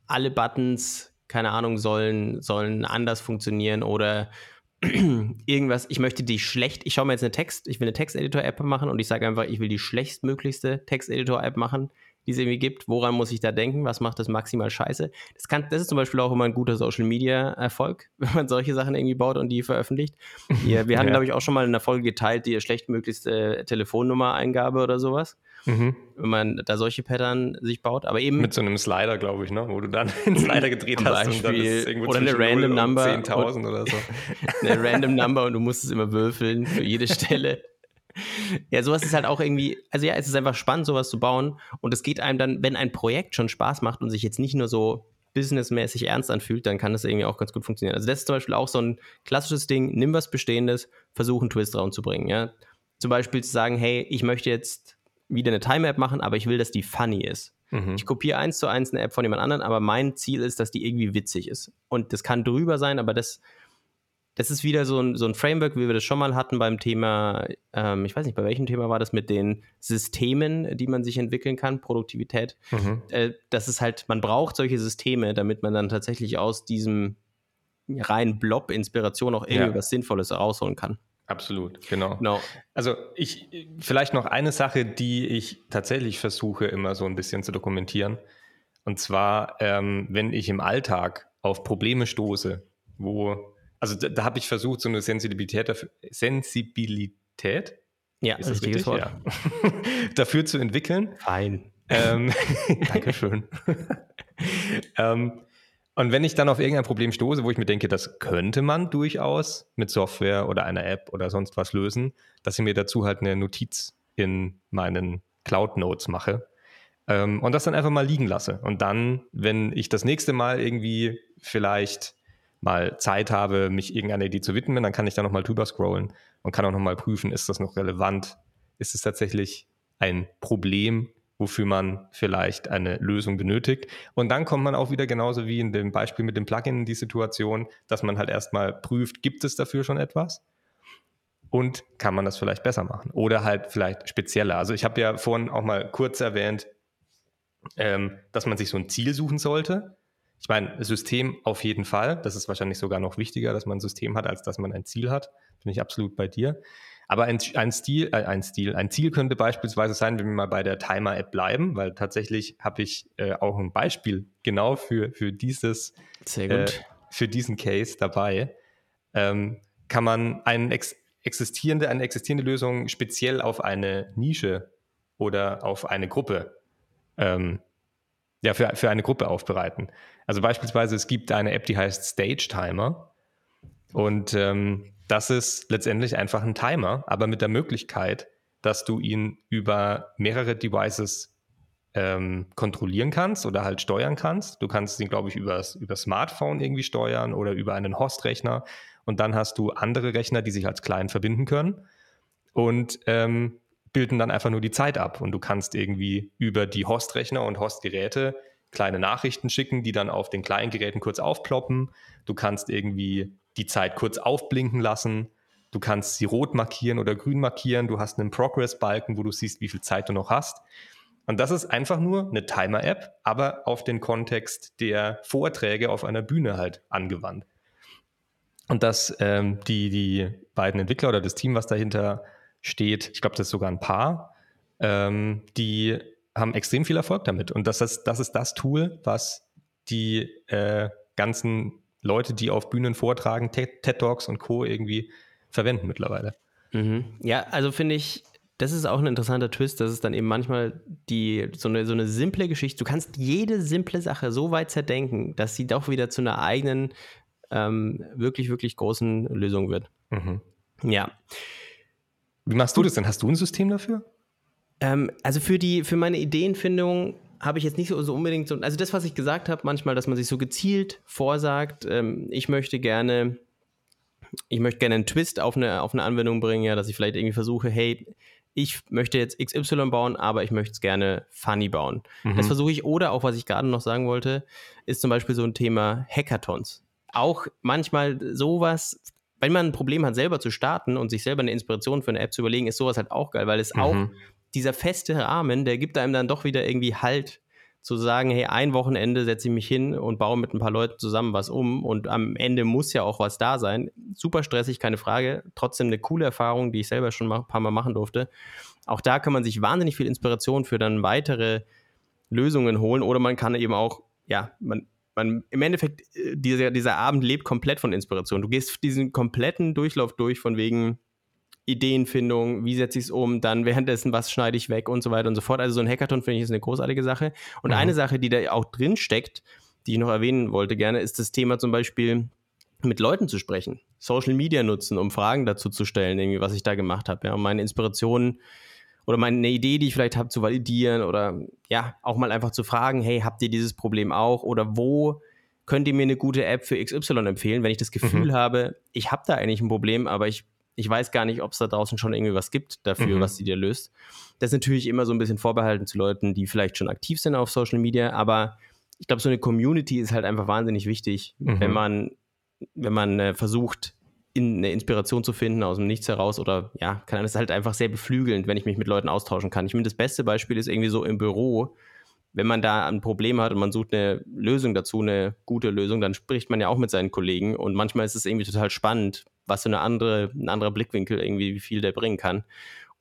Speaker 2: alle Buttons, keine Ahnung, sollen, sollen anders funktionieren oder irgendwas, ich möchte die schlecht, ich schaue mir jetzt eine Text, ich will eine Texteditor-App machen und ich sage einfach, ich will die schlechtmöglichste Texteditor-App machen, die es irgendwie gibt. Woran muss ich da denken? Was macht das maximal scheiße? Das, kann, das ist zum Beispiel auch immer ein guter Social-Media-Erfolg, wenn man solche Sachen irgendwie baut und die veröffentlicht. Wir, wir hatten, ja. glaube ich, auch schon mal in der Folge geteilt, die schlechtmöglichste Telefonnummer-Eingabe oder sowas. Mhm. Wenn man da solche Pattern sich baut, aber eben.
Speaker 1: Mit so einem Slider, glaube ich, ne? wo du dann einen Slider gedreht hast
Speaker 2: Beispiel, und dann ist irgendwo oder eine random Number. 10.000 oder so. Eine random Number und du musst es immer würfeln für jede Stelle. Ja, sowas ist halt auch irgendwie, also ja, es ist einfach spannend, sowas zu bauen. Und es geht einem dann, wenn ein Projekt schon Spaß macht und sich jetzt nicht nur so businessmäßig ernst anfühlt, dann kann das irgendwie auch ganz gut funktionieren. Also das ist zum Beispiel auch so ein klassisches Ding, nimm was Bestehendes, versuch einen Twist reinzubringen, ja. Zum Beispiel zu sagen, hey, ich möchte jetzt wieder eine Time-App machen, aber ich will, dass die funny ist. Mhm. Ich kopiere eins zu eins eine App von jemand anderem, aber mein Ziel ist, dass die irgendwie witzig ist. Und das kann drüber sein, aber das, das ist wieder so ein, so ein Framework, wie wir das schon mal hatten beim Thema, ähm, ich weiß nicht, bei welchem Thema war das mit den Systemen, die man sich entwickeln kann, Produktivität. Mhm. Äh, das ist halt, man braucht solche Systeme, damit man dann tatsächlich aus diesem reinen Blob Inspiration auch irgendwie ja. was Sinnvolles rausholen kann.
Speaker 1: Absolut, genau. genau. Also ich vielleicht noch eine Sache, die ich tatsächlich versuche immer so ein bisschen zu dokumentieren. Und zwar, ähm, wenn ich im Alltag auf Probleme stoße, wo, also da, da habe ich versucht, so eine Sensibilität dafür, Sensibilität,
Speaker 2: ja, ist das richtig? Wort. Ja.
Speaker 1: dafür zu entwickeln.
Speaker 2: Fein.
Speaker 1: Ähm, Dankeschön. ähm, und wenn ich dann auf irgendein Problem stoße, wo ich mir denke, das könnte man durchaus mit Software oder einer App oder sonst was lösen, dass ich mir dazu halt eine Notiz in meinen Cloud Notes mache ähm, und das dann einfach mal liegen lasse. Und dann, wenn ich das nächste Mal irgendwie vielleicht mal Zeit habe, mich irgendeiner Idee zu widmen, dann kann ich da nochmal drüber scrollen und kann auch nochmal prüfen, ist das noch relevant? Ist es tatsächlich ein Problem, wofür man vielleicht eine Lösung benötigt. Und dann kommt man auch wieder genauso wie in dem Beispiel mit dem Plugin in die Situation, dass man halt erstmal prüft, gibt es dafür schon etwas? Und kann man das vielleicht besser machen? Oder halt vielleicht spezieller. Also ich habe ja vorhin auch mal kurz erwähnt, ähm, dass man sich so ein Ziel suchen sollte. Ich meine, System auf jeden Fall. Das ist wahrscheinlich sogar noch wichtiger, dass man ein System hat, als dass man ein Ziel hat. Bin ich absolut bei dir. Aber ein, ein Stil, äh, ein Stil, ein Ziel könnte beispielsweise sein, wenn wir mal bei der Timer-App bleiben, weil tatsächlich habe ich äh, auch ein Beispiel genau für, für dieses, äh, für diesen Case dabei. Ähm, kann man eine ex existierende, eine existierende Lösung speziell auf eine Nische oder auf eine Gruppe, ähm, ja, für, für eine Gruppe aufbereiten. Also beispielsweise, es gibt eine App, die heißt Stage Timer. Und ähm, das ist letztendlich einfach ein Timer, aber mit der Möglichkeit, dass du ihn über mehrere Devices ähm, kontrollieren kannst oder halt steuern kannst. Du kannst ihn, glaube ich, über das Smartphone irgendwie steuern oder über einen Hostrechner. Und dann hast du andere Rechner, die sich als Client verbinden können. und ähm, bilden dann einfach nur die Zeit ab. Und du kannst irgendwie über die Hostrechner und Hostgeräte kleine Nachrichten schicken, die dann auf den kleinen Geräten kurz aufploppen. Du kannst irgendwie die Zeit kurz aufblinken lassen. Du kannst sie rot markieren oder grün markieren. Du hast einen Progress-Balken, wo du siehst, wie viel Zeit du noch hast. Und das ist einfach nur eine Timer-App, aber auf den Kontext der Vorträge auf einer Bühne halt angewandt. Und dass ähm, die, die beiden Entwickler oder das Team, was dahinter steht, ich glaube, das ist sogar ein Paar, ähm, die haben extrem viel Erfolg damit. Und das ist das, ist das Tool, was die äh, ganzen Leute, die auf Bühnen vortragen, TED Talks und Co. irgendwie verwenden mittlerweile.
Speaker 2: Mhm. Ja, also finde ich, das ist auch ein interessanter Twist, dass es dann eben manchmal die, so, eine, so eine simple Geschichte, du kannst jede simple Sache so weit zerdenken, dass sie doch wieder zu einer eigenen, ähm, wirklich, wirklich großen Lösung wird. Mhm. Ja.
Speaker 1: Wie machst du das denn? Hast du ein System dafür?
Speaker 2: Ähm, also für die, für meine Ideenfindung habe ich jetzt nicht so, so unbedingt so, also das, was ich gesagt habe, manchmal, dass man sich so gezielt vorsagt, ähm, ich möchte gerne, ich möchte gerne einen Twist auf eine, auf eine Anwendung bringen, ja, dass ich vielleicht irgendwie versuche, hey, ich möchte jetzt XY bauen, aber ich möchte es gerne funny bauen. Mhm. Das versuche ich. Oder auch, was ich gerade noch sagen wollte, ist zum Beispiel so ein Thema Hackathons. Auch manchmal sowas, wenn man ein Problem hat, selber zu starten und sich selber eine Inspiration für eine App zu überlegen, ist sowas halt auch geil, weil es mhm. auch dieser feste Rahmen, der gibt einem dann doch wieder irgendwie Halt zu sagen, hey, ein Wochenende setze ich mich hin und baue mit ein paar Leuten zusammen was um und am Ende muss ja auch was da sein. Super stressig, keine Frage. Trotzdem eine coole Erfahrung, die ich selber schon ein paar Mal machen durfte. Auch da kann man sich wahnsinnig viel Inspiration für dann weitere Lösungen holen oder man kann eben auch, ja, man, man im Endeffekt, äh, dieser, dieser Abend lebt komplett von Inspiration. Du gehst diesen kompletten Durchlauf durch von wegen, Ideenfindung, wie setze ich es um, dann währenddessen, was schneide ich weg und so weiter und so fort. Also so ein Hackathon finde ich ist eine großartige Sache. Und mhm. eine Sache, die da auch drin steckt, die ich noch erwähnen wollte gerne, ist das Thema zum Beispiel mit Leuten zu sprechen, Social Media nutzen, um Fragen dazu zu stellen, irgendwie, was ich da gemacht habe, ja, um meine Inspirationen oder meine Idee, die ich vielleicht habe, zu validieren oder ja, auch mal einfach zu fragen, hey, habt ihr dieses Problem auch oder wo könnt ihr mir eine gute App für XY empfehlen, wenn ich das Gefühl mhm. habe, ich habe da eigentlich ein Problem, aber ich ich weiß gar nicht, ob es da draußen schon irgendwie was gibt dafür, mhm. was sie dir löst. Das ist natürlich immer so ein bisschen vorbehalten zu Leuten, die vielleicht schon aktiv sind auf Social Media, aber ich glaube, so eine Community ist halt einfach wahnsinnig wichtig, mhm. wenn man, wenn man äh, versucht, in, eine Inspiration zu finden aus dem Nichts heraus oder ja, kann das halt einfach sehr beflügelnd, wenn ich mich mit Leuten austauschen kann. Ich finde, das beste Beispiel ist irgendwie so im Büro, wenn man da ein Problem hat und man sucht eine Lösung dazu, eine gute Lösung, dann spricht man ja auch mit seinen Kollegen und manchmal ist es irgendwie total spannend, was so eine andere, ein anderer Blickwinkel irgendwie, wie viel der bringen kann.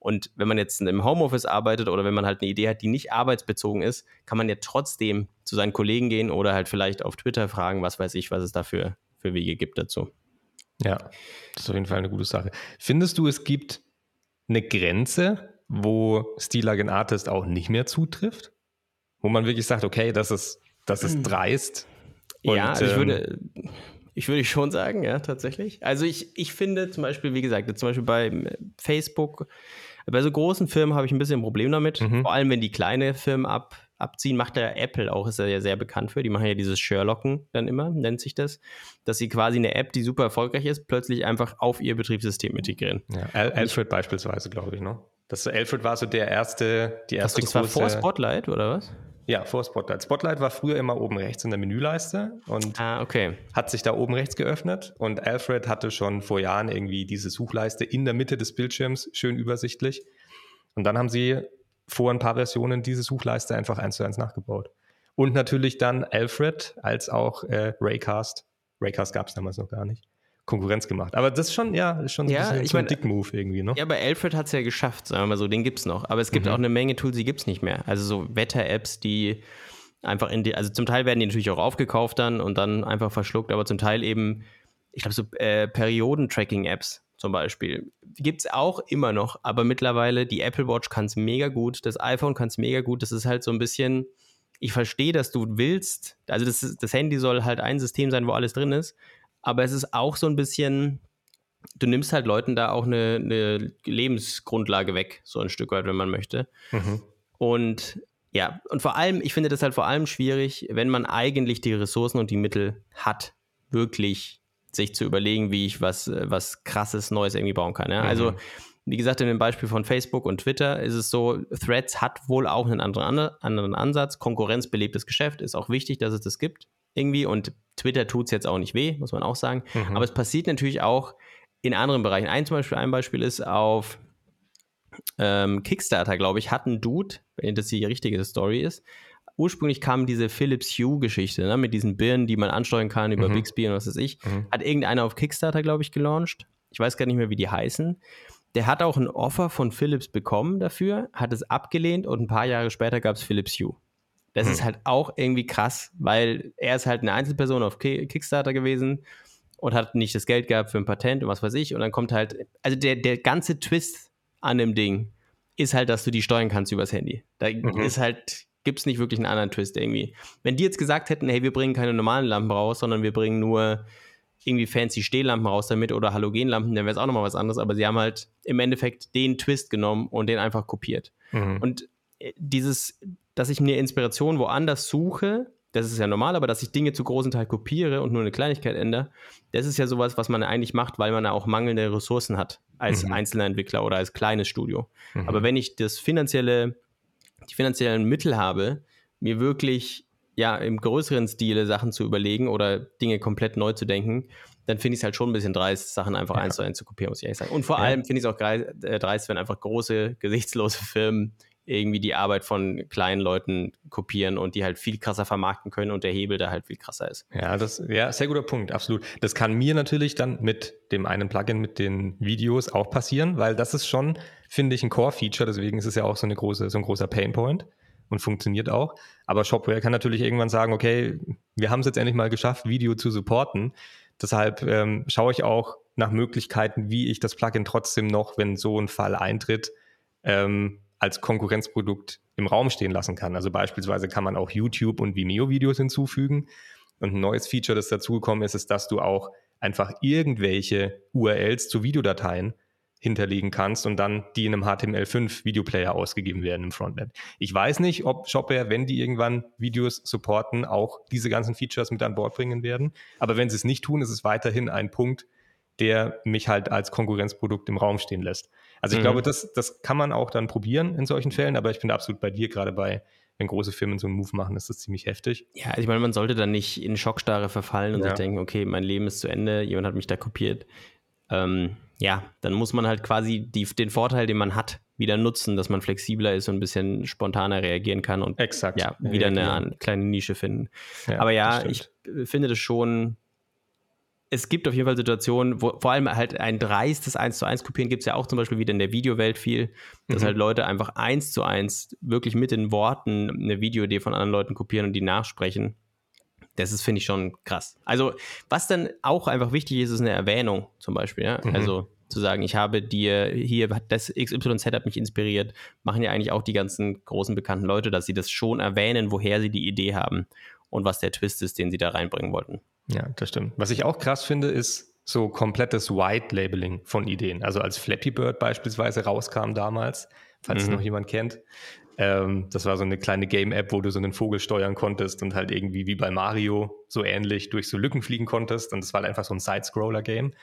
Speaker 2: Und wenn man jetzt im Homeoffice arbeitet oder wenn man halt eine Idee hat, die nicht arbeitsbezogen ist, kann man ja trotzdem zu seinen Kollegen gehen oder halt vielleicht auf Twitter fragen, was weiß ich, was es da für, für Wege gibt dazu.
Speaker 1: Ja, das ist auf jeden Fall eine gute Sache. Findest du, es gibt eine Grenze, wo Steel Artist auch nicht mehr zutrifft? Wo man wirklich sagt, okay, das ist, das ist dreist.
Speaker 2: Und, ja, also ich würde, ähm, ich würde schon sagen, ja, tatsächlich. Also ich, ich finde zum Beispiel, wie gesagt, zum Beispiel bei Facebook, bei so großen Firmen habe ich ein bisschen ein Problem damit. Mhm. Vor allem, wenn die kleine Firmen ab, abziehen, macht der Apple auch, ist er ja sehr bekannt für. Die machen ja dieses Sherlocken dann immer, nennt sich das, dass sie quasi eine App, die super erfolgreich ist, plötzlich einfach auf ihr Betriebssystem integrieren.
Speaker 1: Ja, Al Alfred ich, beispielsweise, glaube ich, ne? Das Alfred war so der erste, die erste
Speaker 2: das, das war vor Spotlight, oder was?
Speaker 1: Ja, vor Spotlight. Spotlight war früher immer oben rechts in der Menüleiste und
Speaker 2: ah, okay.
Speaker 1: hat sich da oben rechts geöffnet. Und Alfred hatte schon vor Jahren irgendwie diese Suchleiste in der Mitte des Bildschirms, schön übersichtlich. Und dann haben sie vor ein paar Versionen diese Suchleiste einfach eins zu eins nachgebaut. Und natürlich dann Alfred als auch äh, Raycast. Raycast gab es damals noch gar nicht. Konkurrenz gemacht. Aber das ist schon, ja, ist schon
Speaker 2: ja,
Speaker 1: so,
Speaker 2: ich so
Speaker 1: ein Dick-Move irgendwie, ne?
Speaker 2: Ja, bei Alfred hat es ja geschafft, sagen wir mal so, den gibt es noch. Aber es gibt mhm. auch eine Menge Tools, die gibt es nicht mehr. Also so Wetter-Apps, die einfach in die, also zum Teil werden die natürlich auch aufgekauft dann und dann einfach verschluckt, aber zum Teil eben, ich glaube, so äh, Perioden-Tracking-Apps zum Beispiel. Gibt es auch immer noch, aber mittlerweile, die Apple Watch kann es mega gut, das iPhone kann es mega gut. Das ist halt so ein bisschen, ich verstehe, dass du willst, also das, das Handy soll halt ein System sein, wo alles drin ist, aber es ist auch so ein bisschen, du nimmst halt Leuten da auch eine, eine Lebensgrundlage weg, so ein Stück weit, wenn man möchte. Mhm. Und ja, und vor allem, ich finde das halt vor allem schwierig, wenn man eigentlich die Ressourcen und die Mittel hat, wirklich sich zu überlegen, wie ich was, was krasses Neues irgendwie bauen kann. Ja? Also, mhm. Also Wie gesagt, in dem Beispiel von Facebook und Twitter ist es so, Threads hat wohl auch einen anderen, anderen Ansatz. Konkurrenzbelebtes Geschäft ist auch wichtig, dass es das gibt irgendwie und Twitter tut es jetzt auch nicht weh, muss man auch sagen. Mhm. Aber es passiert natürlich auch in anderen Bereichen. Ein, zum Beispiel, ein Beispiel ist auf ähm, Kickstarter, glaube ich, hat ein Dude, wenn das die richtige Story ist, ursprünglich kam diese Philips Hue-Geschichte, ne, mit diesen Birnen, die man ansteuern kann über mhm. Bixby und was weiß ich, mhm. hat irgendeiner auf Kickstarter, glaube ich, gelauncht. Ich weiß gar nicht mehr, wie die heißen. Der hat auch ein Offer von Philips bekommen dafür, hat es abgelehnt und ein paar Jahre später gab es Philips Hue. Das mhm. ist halt auch irgendwie krass, weil er ist halt eine Einzelperson auf Kickstarter gewesen und hat nicht das Geld gehabt für ein Patent und was weiß ich. Und dann kommt halt, also der, der ganze Twist an dem Ding ist halt, dass du die steuern kannst übers Handy. Da mhm. ist halt, gibt es nicht wirklich einen anderen Twist irgendwie. Wenn die jetzt gesagt hätten, hey, wir bringen keine normalen Lampen raus, sondern wir bringen nur irgendwie fancy Stehlampen raus damit oder Halogenlampen, dann wäre es auch nochmal was anderes. Aber sie haben halt im Endeffekt den Twist genommen und den einfach kopiert. Mhm. Und dieses, dass ich mir Inspiration woanders suche, das ist ja normal, aber dass ich Dinge zu großen Teil kopiere und nur eine Kleinigkeit ändere, das ist ja sowas, was man eigentlich macht, weil man ja auch mangelnde Ressourcen hat als mhm. einzelner Entwickler oder als kleines Studio. Mhm. Aber wenn ich das finanzielle, die finanziellen Mittel habe, mir wirklich ja im größeren Stile Sachen zu überlegen oder Dinge komplett neu zu denken, dann finde ich es halt schon ein bisschen dreist, Sachen einfach ja. eins zu eins zu kopieren, muss ich ehrlich sagen. Und vor ja. allem finde ich es auch äh, dreist, wenn einfach große, gesichtslose Firmen irgendwie die Arbeit von kleinen Leuten kopieren und die halt viel krasser vermarkten können und der Hebel da halt viel krasser ist.
Speaker 1: Ja, das ja sehr guter Punkt, absolut. Das kann mir natürlich dann mit dem einen Plugin mit den Videos auch passieren, weil das ist schon, finde ich, ein Core-Feature. Deswegen ist es ja auch so eine große, so ein großer Painpoint und funktioniert auch. Aber Shopware kann natürlich irgendwann sagen, okay, wir haben es jetzt endlich mal geschafft, Video zu supporten. Deshalb ähm, schaue ich auch nach Möglichkeiten, wie ich das Plugin trotzdem noch, wenn so ein Fall eintritt, ähm, als Konkurrenzprodukt im Raum stehen lassen kann. Also beispielsweise kann man auch YouTube und Vimeo-Videos hinzufügen. Und ein neues Feature, das dazugekommen ist, ist, dass du auch einfach irgendwelche URLs zu Videodateien hinterlegen kannst und dann die in einem HTML5 Videoplayer ausgegeben werden im Frontend. Ich weiß nicht, ob Shopware, wenn die irgendwann Videos supporten, auch diese ganzen Features mit an Bord bringen werden. Aber wenn sie es nicht tun, ist es weiterhin ein Punkt, der mich halt als Konkurrenzprodukt im Raum stehen lässt. Also ich mhm. glaube, das, das kann man auch dann probieren in solchen Fällen, aber ich bin absolut bei dir, gerade bei, wenn große Firmen so einen Move machen, ist das ziemlich heftig.
Speaker 2: Ja, also ich meine, man sollte dann nicht in Schockstarre verfallen und ja. sich denken, okay, mein Leben ist zu Ende, jemand hat mich da kopiert. Ähm, ja, dann muss man halt quasi die, den Vorteil, den man hat, wieder nutzen, dass man flexibler ist und ein bisschen spontaner reagieren kann und
Speaker 1: Exakt.
Speaker 2: ja, wieder ja, eine kleine Nische finden. Ja, Aber ja, ich finde das schon es gibt auf jeden Fall Situationen, wo vor allem halt ein dreistes 1 zu 1 Kopieren gibt es ja auch zum Beispiel wieder in der Videowelt viel, dass mhm. halt Leute einfach 1 zu 1 wirklich mit den Worten eine Videoidee von anderen Leuten kopieren und die nachsprechen. Das ist, finde ich, schon krass. Also, was dann auch einfach wichtig ist, ist eine Erwähnung zum Beispiel. Ja? Mhm. Also zu sagen, ich habe dir hier, das XYZ hat mich inspiriert, machen ja eigentlich auch die ganzen großen bekannten Leute, dass sie das schon erwähnen, woher sie die Idee haben und was der Twist ist, den sie da reinbringen wollten.
Speaker 1: Ja, das stimmt. Was ich auch krass finde, ist so komplettes White-Labeling von Ideen. Also als Flappy Bird beispielsweise rauskam damals, falls mhm. es noch jemand kennt. Ähm, das war so eine kleine Game-App, wo du so einen Vogel steuern konntest und halt irgendwie wie bei Mario so ähnlich durch so Lücken fliegen konntest. Und das war halt einfach so ein Side-Scroller-Game.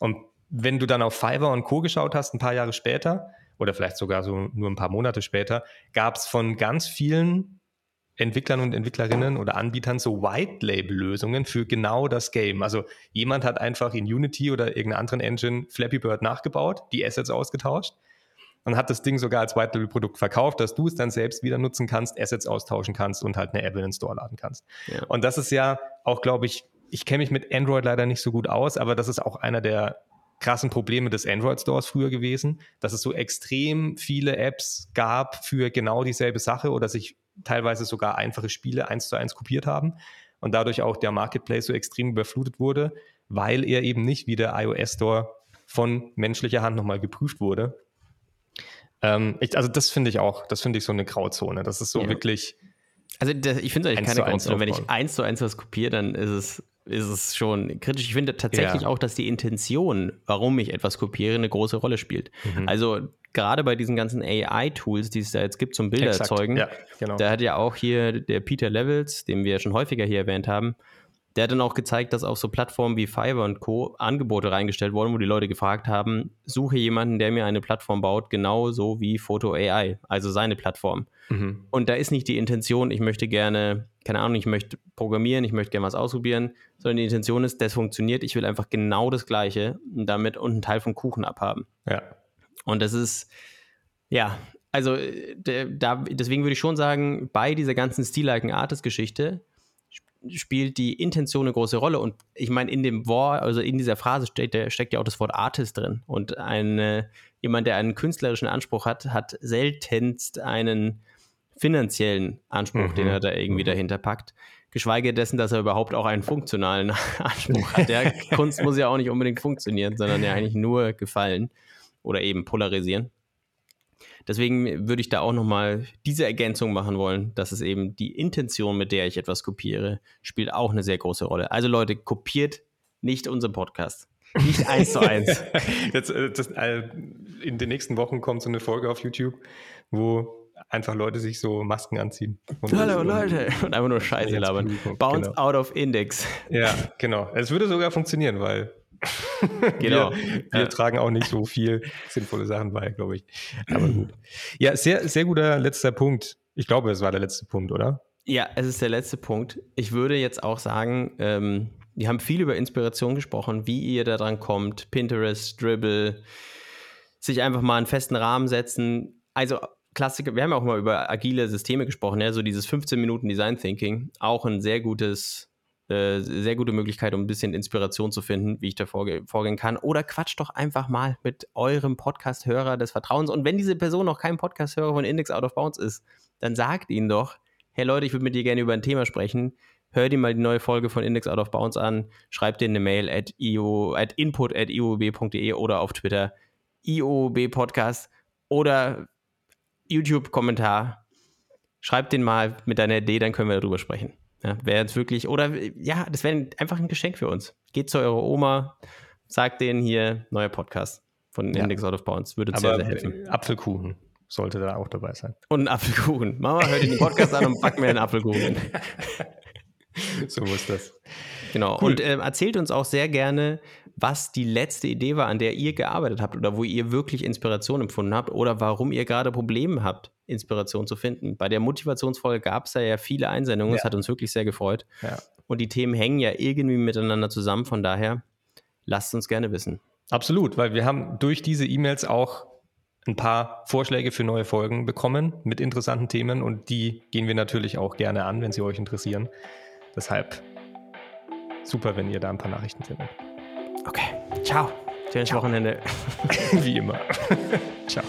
Speaker 1: Und wenn du dann auf Fiverr und Co. geschaut hast, ein paar Jahre später, oder vielleicht sogar so nur ein paar Monate später, gab es von ganz vielen Entwicklern und Entwicklerinnen oder Anbietern so White-Label-Lösungen für genau das Game. Also jemand hat einfach in Unity oder irgendeiner anderen Engine Flappy Bird nachgebaut, die Assets ausgetauscht und hat das Ding sogar als White-Label-Produkt verkauft, dass du es dann selbst wieder nutzen kannst, Assets austauschen kannst und halt eine App in den Store laden kannst. Ja. Und das ist ja auch, glaube ich, ich kenne mich mit Android leider nicht so gut aus, aber das ist auch einer der krassen Probleme des Android Stores früher gewesen, dass es so extrem viele Apps gab für genau dieselbe Sache oder sich teilweise sogar einfache Spiele eins zu eins kopiert haben und dadurch auch der Marketplace so extrem überflutet wurde, weil er eben nicht wie der iOS Store von menschlicher Hand nochmal geprüft wurde. Ähm, ich, also das finde ich auch, das finde ich so eine Grauzone. Das ist so ja. wirklich.
Speaker 2: Also das, ich finde es eigentlich keine Grauzone. Wenn ich eins zu eins was kopiere, dann ist es ist es schon kritisch. Ich finde tatsächlich ja. auch, dass die Intention, warum ich etwas kopiere, eine große Rolle spielt. Mhm. Also gerade bei diesen ganzen AI-Tools, die es da jetzt gibt zum Bilder erzeugen, ja, genau. da hat ja auch hier der Peter Levels, den wir schon häufiger hier erwähnt haben, Der hat dann auch gezeigt, dass auf so Plattformen wie Fiverr und Co. Angebote reingestellt wurden, wo die Leute gefragt haben, suche jemanden, der mir eine Plattform baut, genauso wie Photo AI, also seine Plattform. Mhm. Und da ist nicht die Intention, ich möchte gerne, keine Ahnung, ich möchte programmieren, ich möchte gerne was ausprobieren, sondern die Intention ist, das funktioniert, ich will einfach genau das Gleiche damit und einen Teil vom Kuchen abhaben.
Speaker 1: Ja.
Speaker 2: Und das ist, ja, also da, deswegen würde ich schon sagen, bei dieser ganzen Steel-Like Artist-Geschichte, spielt die Intention eine große Rolle. Und ich meine, in dem Wort, also in dieser Phrase steckt, steckt ja auch das Wort Artist drin. Und eine, jemand, der einen künstlerischen Anspruch hat, hat seltenst einen finanziellen Anspruch, mhm. den er da irgendwie mhm. dahinter packt. Geschweige dessen, dass er überhaupt auch einen funktionalen Anspruch hat. Der Kunst muss ja auch nicht unbedingt funktionieren, sondern ja eigentlich nur gefallen oder eben polarisieren. Deswegen würde ich da auch nochmal diese Ergänzung machen wollen, dass es eben die Intention, mit der ich etwas kopiere, spielt auch eine sehr große Rolle. Also Leute, kopiert nicht unseren Podcast. Nicht eins zu eins.
Speaker 1: Jetzt, äh, das, äh, in den nächsten Wochen kommt so eine Folge auf YouTube, wo einfach Leute sich so Masken anziehen.
Speaker 2: Hallo Leute. Und einfach nur Scheiße labern. Bounce genau. out of Index.
Speaker 1: Ja, genau. Es würde sogar funktionieren, weil genau. Wir, wir ja. tragen auch nicht so viel sinnvolle Sachen bei, glaube ich. Aber gut. Ja, sehr, sehr guter letzter Punkt. Ich glaube, es war der letzte Punkt, oder?
Speaker 2: Ja, es ist der letzte Punkt. Ich würde jetzt auch sagen, ähm, wir haben viel über Inspiration gesprochen, wie ihr da dran kommt, Pinterest, Dribble, sich einfach mal einen festen Rahmen setzen. Also Klassiker, wir haben ja auch mal über agile Systeme gesprochen, ja, so dieses 15 Minuten Design Thinking, auch ein sehr gutes äh, sehr gute Möglichkeit, um ein bisschen Inspiration zu finden, wie ich da vorge vorgehen kann. Oder quatscht doch einfach mal mit eurem Podcast-Hörer des Vertrauens. Und wenn diese Person noch kein Podcast-Hörer von Index Out of Bounds ist, dann sagt ihnen doch, hey Leute, ich würde mit dir gerne über ein Thema sprechen. Hör dir mal die neue Folge von Index Out of Bounds an, schreib dir eine Mail at, io, at input at oder auf Twitter IOB Podcast oder YouTube-Kommentar. Schreib den mal mit deiner Idee, dann können wir darüber sprechen. Ja, wäre jetzt wirklich, oder ja, das wäre einfach ein Geschenk für uns. Geht zu eurer Oma, sagt denen hier, neuer Podcast von ja. Index Out of Bounds. Würde sehr, sehr helfen.
Speaker 1: Apfelkuchen sollte da auch dabei sein.
Speaker 2: Und ein Apfelkuchen. Mama, hört den Podcast an und back mir einen Apfelkuchen.
Speaker 1: so muss das.
Speaker 2: Genau. Cool. Und äh, erzählt uns auch sehr gerne, was die letzte Idee war, an der ihr gearbeitet habt oder wo ihr wirklich Inspiration empfunden habt oder warum ihr gerade Probleme habt, Inspiration zu finden. Bei der Motivationsfolge gab es ja viele Einsendungen. Ja. Das hat uns wirklich sehr gefreut.
Speaker 1: Ja.
Speaker 2: Und die Themen hängen ja irgendwie miteinander zusammen. Von daher lasst uns gerne wissen.
Speaker 1: Absolut, weil wir haben durch diese E-Mails auch ein paar Vorschläge für neue Folgen bekommen mit interessanten Themen und die gehen wir natürlich auch gerne an, wenn sie euch interessieren. Deshalb super, wenn ihr da ein paar Nachrichten findet.
Speaker 2: Okay, ciao. Schönes Wochenende.
Speaker 1: Wie immer. ciao.